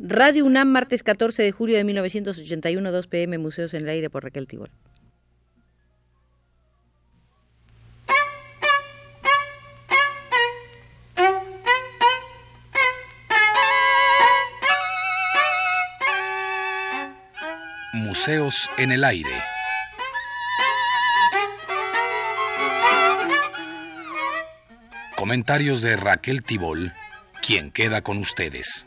Radio UNAM, martes 14 de julio de 1981, 2 pm, Museos en el Aire por Raquel Tibol. Museos en el Aire. Comentarios de Raquel Tibol, quien queda con ustedes.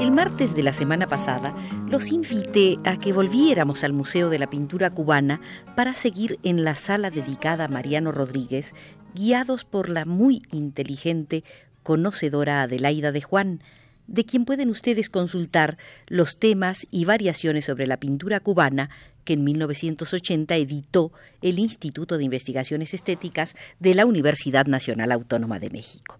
El martes de la semana pasada los invité a que volviéramos al Museo de la Pintura Cubana para seguir en la sala dedicada a Mariano Rodríguez, guiados por la muy inteligente conocedora Adelaida de Juan, de quien pueden ustedes consultar los temas y variaciones sobre la pintura cubana que en 1980 editó el Instituto de Investigaciones Estéticas de la Universidad Nacional Autónoma de México.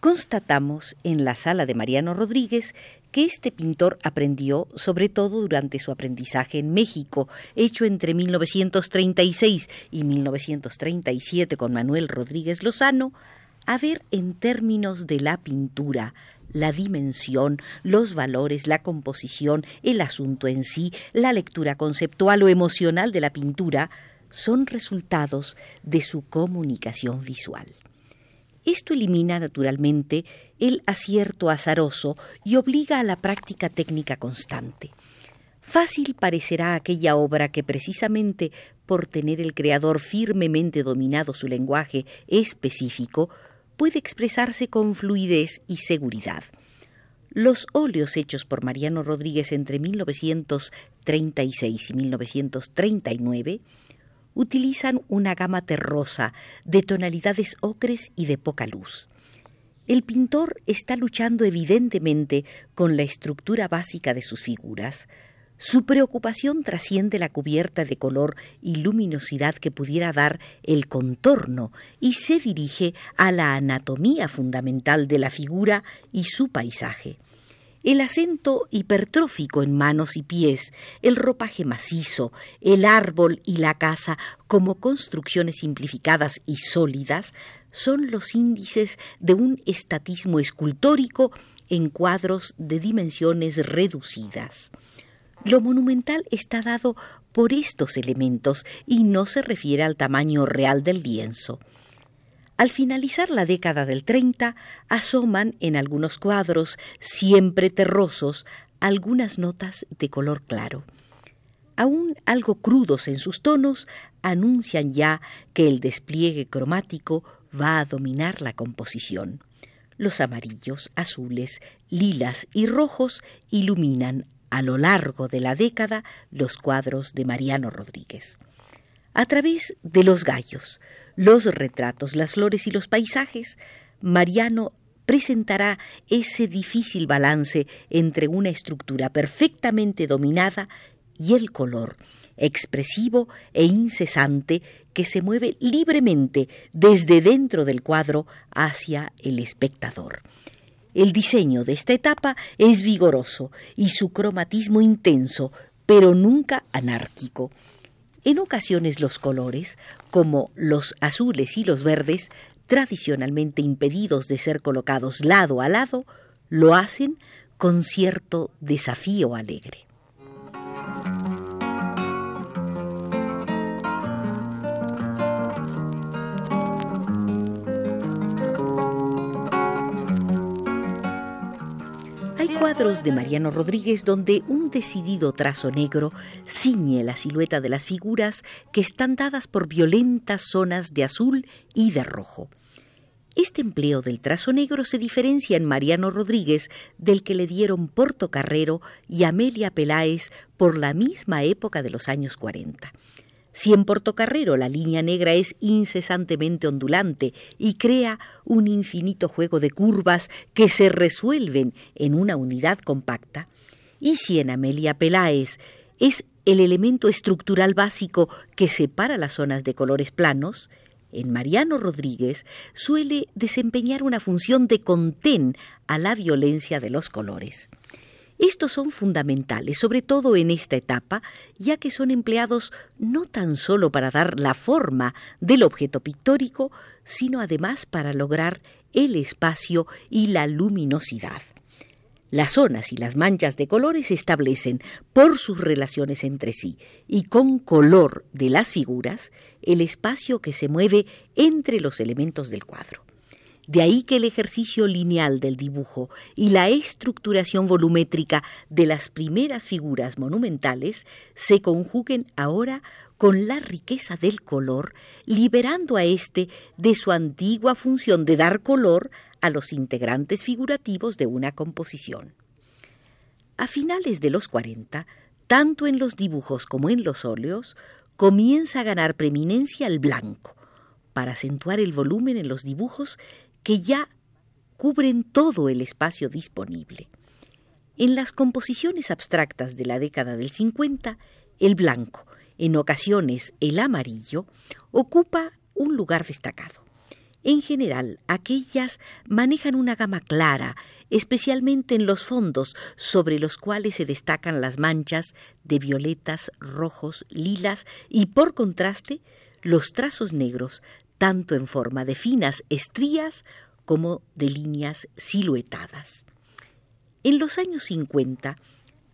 Constatamos en la sala de Mariano Rodríguez que este pintor aprendió, sobre todo durante su aprendizaje en México, hecho entre 1936 y 1937 con Manuel Rodríguez Lozano, a ver en términos de la pintura la dimensión, los valores, la composición, el asunto en sí, la lectura conceptual o emocional de la pintura, son resultados de su comunicación visual. Esto elimina naturalmente el acierto azaroso y obliga a la práctica técnica constante. Fácil parecerá aquella obra que precisamente por tener el creador firmemente dominado su lenguaje específico, puede expresarse con fluidez y seguridad. Los óleos hechos por Mariano Rodríguez entre 1936 y 1939 utilizan una gama terrosa de tonalidades ocres y de poca luz. El pintor está luchando evidentemente con la estructura básica de sus figuras, su preocupación trasciende la cubierta de color y luminosidad que pudiera dar el contorno y se dirige a la anatomía fundamental de la figura y su paisaje. El acento hipertrófico en manos y pies, el ropaje macizo, el árbol y la casa como construcciones simplificadas y sólidas son los índices de un estatismo escultórico en cuadros de dimensiones reducidas. Lo monumental está dado por estos elementos y no se refiere al tamaño real del lienzo. Al finalizar la década del 30, asoman en algunos cuadros, siempre terrosos, algunas notas de color claro. Aún algo crudos en sus tonos, anuncian ya que el despliegue cromático va a dominar la composición. Los amarillos, azules, lilas y rojos iluminan a lo largo de la década los cuadros de Mariano Rodríguez. A través de los gallos, los retratos, las flores y los paisajes, Mariano presentará ese difícil balance entre una estructura perfectamente dominada y el color, expresivo e incesante, que se mueve libremente desde dentro del cuadro hacia el espectador. El diseño de esta etapa es vigoroso y su cromatismo intenso, pero nunca anárquico. En ocasiones los colores, como los azules y los verdes, tradicionalmente impedidos de ser colocados lado a lado, lo hacen con cierto desafío alegre. Cuadros de Mariano Rodríguez donde un decidido trazo negro ciñe la silueta de las figuras que están dadas por violentas zonas de azul y de rojo. Este empleo del trazo negro se diferencia en Mariano Rodríguez del que le dieron Portocarrero y Amelia Peláez por la misma época de los años 40. Si en Portocarrero la línea negra es incesantemente ondulante y crea un infinito juego de curvas que se resuelven en una unidad compacta, y si en Amelia Peláez es el elemento estructural básico que separa las zonas de colores planos, en Mariano Rodríguez suele desempeñar una función de contén a la violencia de los colores. Estos son fundamentales, sobre todo en esta etapa, ya que son empleados no tan solo para dar la forma del objeto pictórico, sino además para lograr el espacio y la luminosidad. Las zonas y las manchas de colores establecen por sus relaciones entre sí y con color de las figuras el espacio que se mueve entre los elementos del cuadro. De ahí que el ejercicio lineal del dibujo y la estructuración volumétrica de las primeras figuras monumentales se conjuguen ahora con la riqueza del color, liberando a éste de su antigua función de dar color a los integrantes figurativos de una composición. A finales de los 40, tanto en los dibujos como en los óleos, comienza a ganar preeminencia el blanco, para acentuar el volumen en los dibujos que ya cubren todo el espacio disponible. En las composiciones abstractas de la década del 50, el blanco, en ocasiones el amarillo, ocupa un lugar destacado. En general, aquellas manejan una gama clara, especialmente en los fondos sobre los cuales se destacan las manchas de violetas, rojos, lilas y, por contraste, los trazos negros tanto en forma de finas estrías como de líneas siluetadas. En los años 50,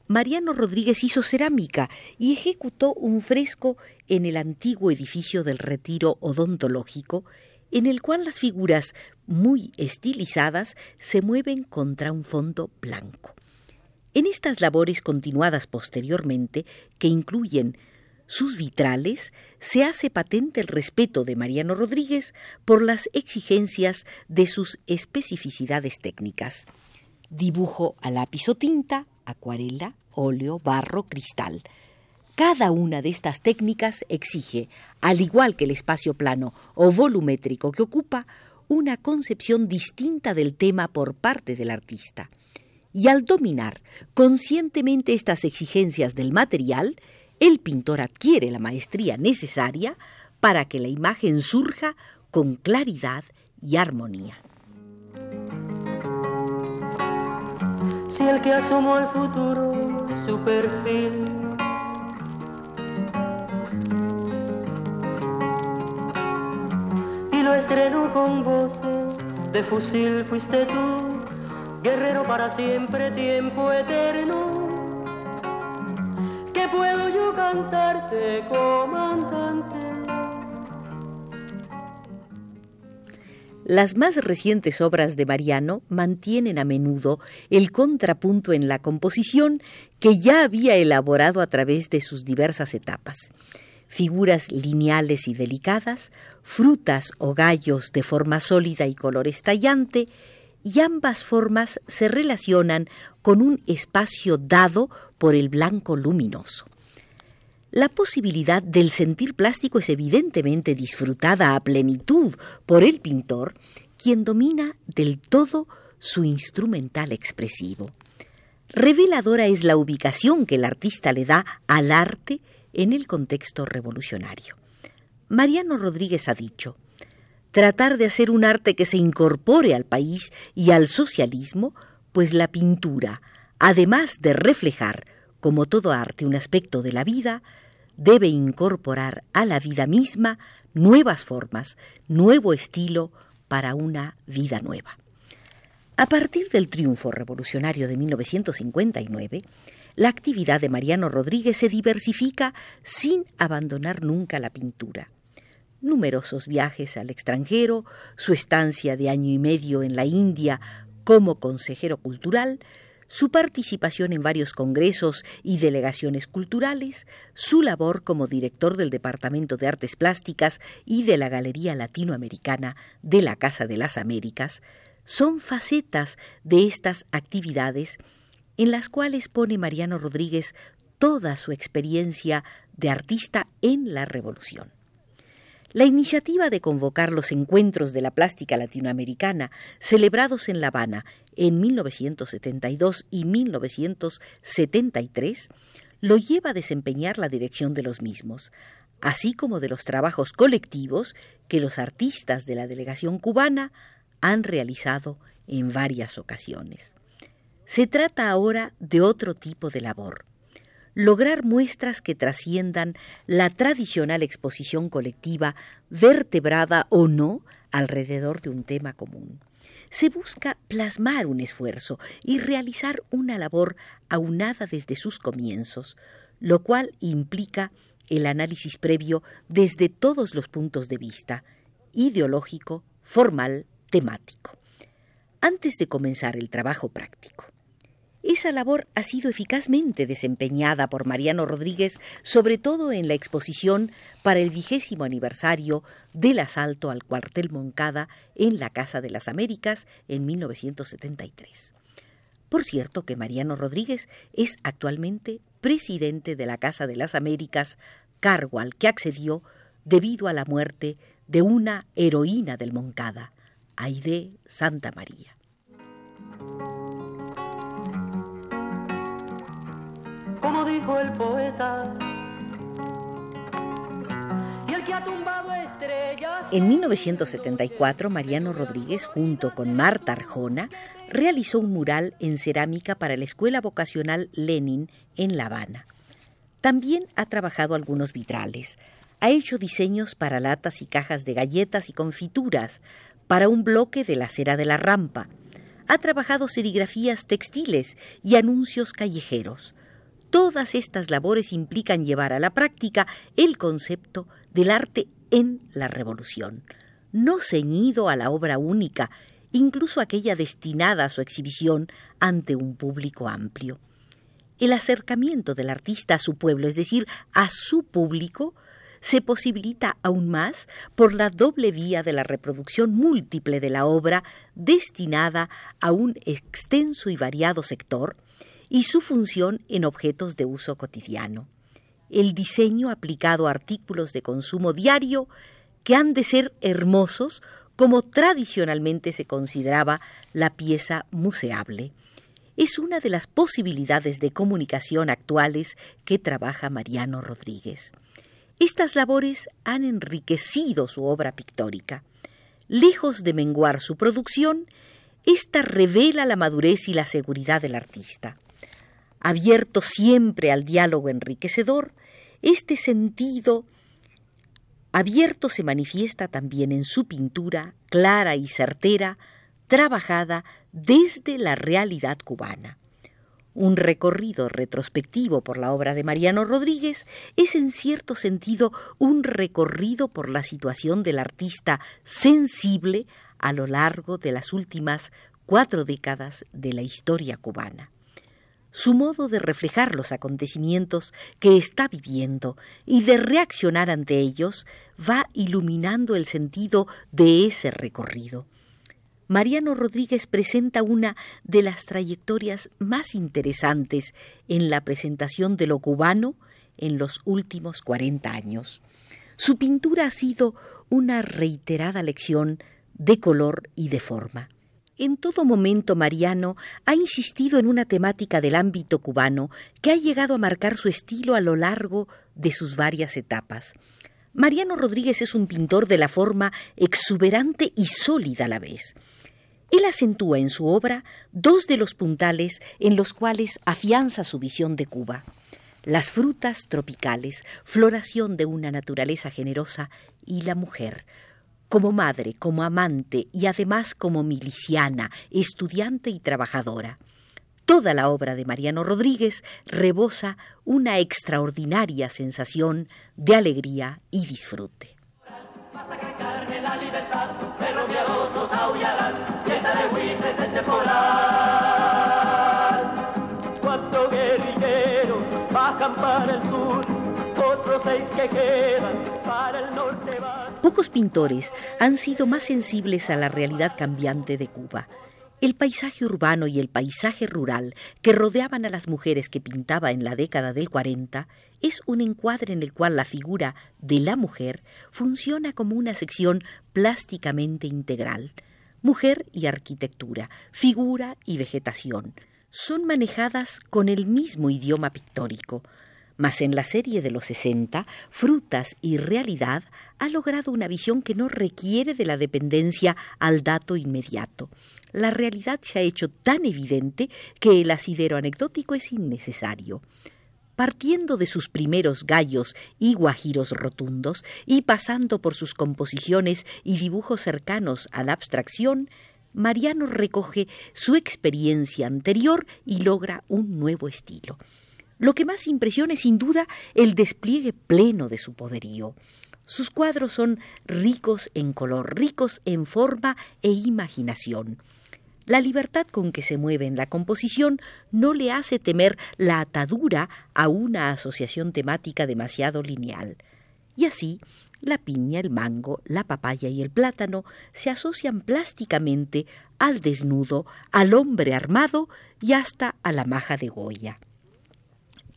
Mariano Rodríguez hizo cerámica y ejecutó un fresco en el antiguo edificio del Retiro Odontológico, en el cual las figuras muy estilizadas se mueven contra un fondo blanco. En estas labores continuadas posteriormente, que incluyen sus vitrales, se hace patente el respeto de Mariano Rodríguez por las exigencias de sus especificidades técnicas. Dibujo a lápiz o tinta, acuarela, óleo, barro, cristal. Cada una de estas técnicas exige, al igual que el espacio plano o volumétrico que ocupa, una concepción distinta del tema por parte del artista. Y al dominar conscientemente estas exigencias del material, el pintor adquiere la maestría necesaria para que la imagen surja con claridad y armonía. Si el que asomó al futuro su perfil y lo estrenó con voces de fusil fuiste tú, guerrero para siempre, tiempo eterno puedo yo cantarte, comandante. Las más recientes obras de Mariano mantienen a menudo el contrapunto en la composición que ya había elaborado a través de sus diversas etapas. Figuras lineales y delicadas, frutas o gallos de forma sólida y color estallante, y ambas formas se relacionan con un espacio dado por el blanco luminoso. La posibilidad del sentir plástico es evidentemente disfrutada a plenitud por el pintor, quien domina del todo su instrumental expresivo. Reveladora es la ubicación que el artista le da al arte en el contexto revolucionario. Mariano Rodríguez ha dicho, tratar de hacer un arte que se incorpore al país y al socialismo, pues la pintura, además de reflejar, como todo arte, un aspecto de la vida, debe incorporar a la vida misma nuevas formas, nuevo estilo para una vida nueva. A partir del triunfo revolucionario de 1959, la actividad de Mariano Rodríguez se diversifica sin abandonar nunca la pintura numerosos viajes al extranjero, su estancia de año y medio en la India como consejero cultural, su participación en varios congresos y delegaciones culturales, su labor como director del Departamento de Artes Plásticas y de la Galería Latinoamericana de la Casa de las Américas, son facetas de estas actividades en las cuales pone Mariano Rodríguez toda su experiencia de artista en la Revolución. La iniciativa de convocar los encuentros de la plástica latinoamericana, celebrados en La Habana en 1972 y 1973, lo lleva a desempeñar la dirección de los mismos, así como de los trabajos colectivos que los artistas de la delegación cubana han realizado en varias ocasiones. Se trata ahora de otro tipo de labor. Lograr muestras que trasciendan la tradicional exposición colectiva, vertebrada o no, alrededor de un tema común. Se busca plasmar un esfuerzo y realizar una labor aunada desde sus comienzos, lo cual implica el análisis previo desde todos los puntos de vista, ideológico, formal, temático, antes de comenzar el trabajo práctico. Esa labor ha sido eficazmente desempeñada por Mariano Rodríguez, sobre todo en la exposición para el vigésimo aniversario del asalto al cuartel Moncada en la Casa de las Américas en 1973. Por cierto que Mariano Rodríguez es actualmente presidente de la Casa de las Américas, cargo al que accedió debido a la muerte de una heroína del Moncada, Aide Santa María. Como dijo el poeta. En 1974, Mariano Rodríguez, junto con Marta Arjona, realizó un mural en cerámica para la Escuela Vocacional Lenin en La Habana. También ha trabajado algunos vitrales. Ha hecho diseños para latas y cajas de galletas y confituras, para un bloque de la cera de la rampa. Ha trabajado serigrafías textiles y anuncios callejeros. Todas estas labores implican llevar a la práctica el concepto del arte en la revolución, no ceñido a la obra única, incluso aquella destinada a su exhibición ante un público amplio. El acercamiento del artista a su pueblo, es decir, a su público, se posibilita aún más por la doble vía de la reproducción múltiple de la obra destinada a un extenso y variado sector, y su función en objetos de uso cotidiano. El diseño aplicado a artículos de consumo diario que han de ser hermosos como tradicionalmente se consideraba la pieza museable. Es una de las posibilidades de comunicación actuales que trabaja Mariano Rodríguez. Estas labores han enriquecido su obra pictórica. Lejos de menguar su producción, esta revela la madurez y la seguridad del artista abierto siempre al diálogo enriquecedor, este sentido abierto se manifiesta también en su pintura clara y certera, trabajada desde la realidad cubana. Un recorrido retrospectivo por la obra de Mariano Rodríguez es en cierto sentido un recorrido por la situación del artista sensible a lo largo de las últimas cuatro décadas de la historia cubana su modo de reflejar los acontecimientos que está viviendo y de reaccionar ante ellos va iluminando el sentido de ese recorrido. Mariano Rodríguez presenta una de las trayectorias más interesantes en la presentación de lo cubano en los últimos cuarenta años. Su pintura ha sido una reiterada lección de color y de forma. En todo momento Mariano ha insistido en una temática del ámbito cubano que ha llegado a marcar su estilo a lo largo de sus varias etapas. Mariano Rodríguez es un pintor de la forma exuberante y sólida a la vez. Él acentúa en su obra dos de los puntales en los cuales afianza su visión de Cuba. Las frutas tropicales, floración de una naturaleza generosa, y la mujer, como madre, como amante y además como miliciana, estudiante y trabajadora. Toda la obra de Mariano Rodríguez rebosa una extraordinaria sensación de alegría y disfrute. para el sur, otros seis que quedan para el norte Pocos pintores han sido más sensibles a la realidad cambiante de Cuba. El paisaje urbano y el paisaje rural que rodeaban a las mujeres que pintaba en la década del 40 es un encuadre en el cual la figura de la mujer funciona como una sección plásticamente integral. Mujer y arquitectura, figura y vegetación son manejadas con el mismo idioma pictórico. Mas en la serie de los 60, Frutas y Realidad ha logrado una visión que no requiere de la dependencia al dato inmediato. la realidad se ha hecho tan evidente que el asidero anecdótico es innecesario. Partiendo de sus primeros gallos y guajiros rotundos y pasando por sus composiciones y dibujos cercanos a la abstracción, Mariano recoge su experiencia anterior y logra un nuevo estilo. Lo que más impresiona es sin duda el despliegue pleno de su poderío. Sus cuadros son ricos en color, ricos en forma e imaginación. La libertad con que se mueve en la composición no le hace temer la atadura a una asociación temática demasiado lineal. Y así, la piña, el mango, la papaya y el plátano se asocian plásticamente al desnudo, al hombre armado y hasta a la maja de Goya.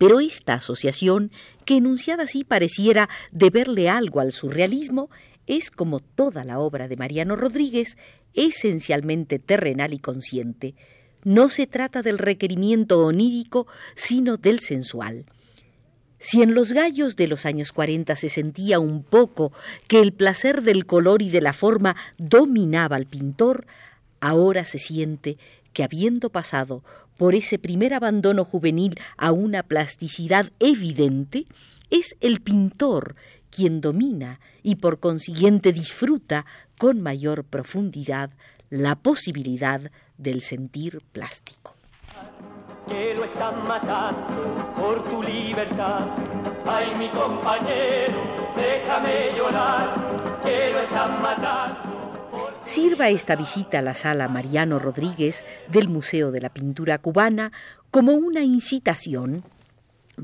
Pero esta asociación, que enunciada así pareciera deberle algo al surrealismo, es, como toda la obra de Mariano Rodríguez, esencialmente terrenal y consciente. No se trata del requerimiento onírico, sino del sensual. Si en los gallos de los años cuarenta se sentía un poco que el placer del color y de la forma dominaba al pintor, ahora se siente que habiendo pasado por ese primer abandono juvenil a una plasticidad evidente, es el pintor quien domina y por consiguiente disfruta con mayor profundidad la posibilidad del sentir plástico. Que lo matando por tu libertad. Ay, mi compañero, déjame llorar, Sirva esta visita a la sala Mariano Rodríguez del Museo de la Pintura Cubana como una incitación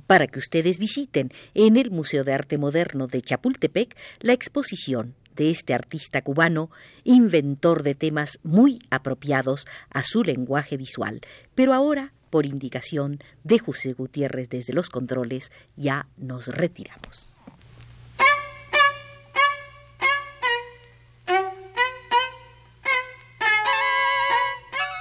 para que ustedes visiten en el Museo de Arte Moderno de Chapultepec la exposición de este artista cubano, inventor de temas muy apropiados a su lenguaje visual. Pero ahora, por indicación de José Gutiérrez desde los controles, ya nos retiramos.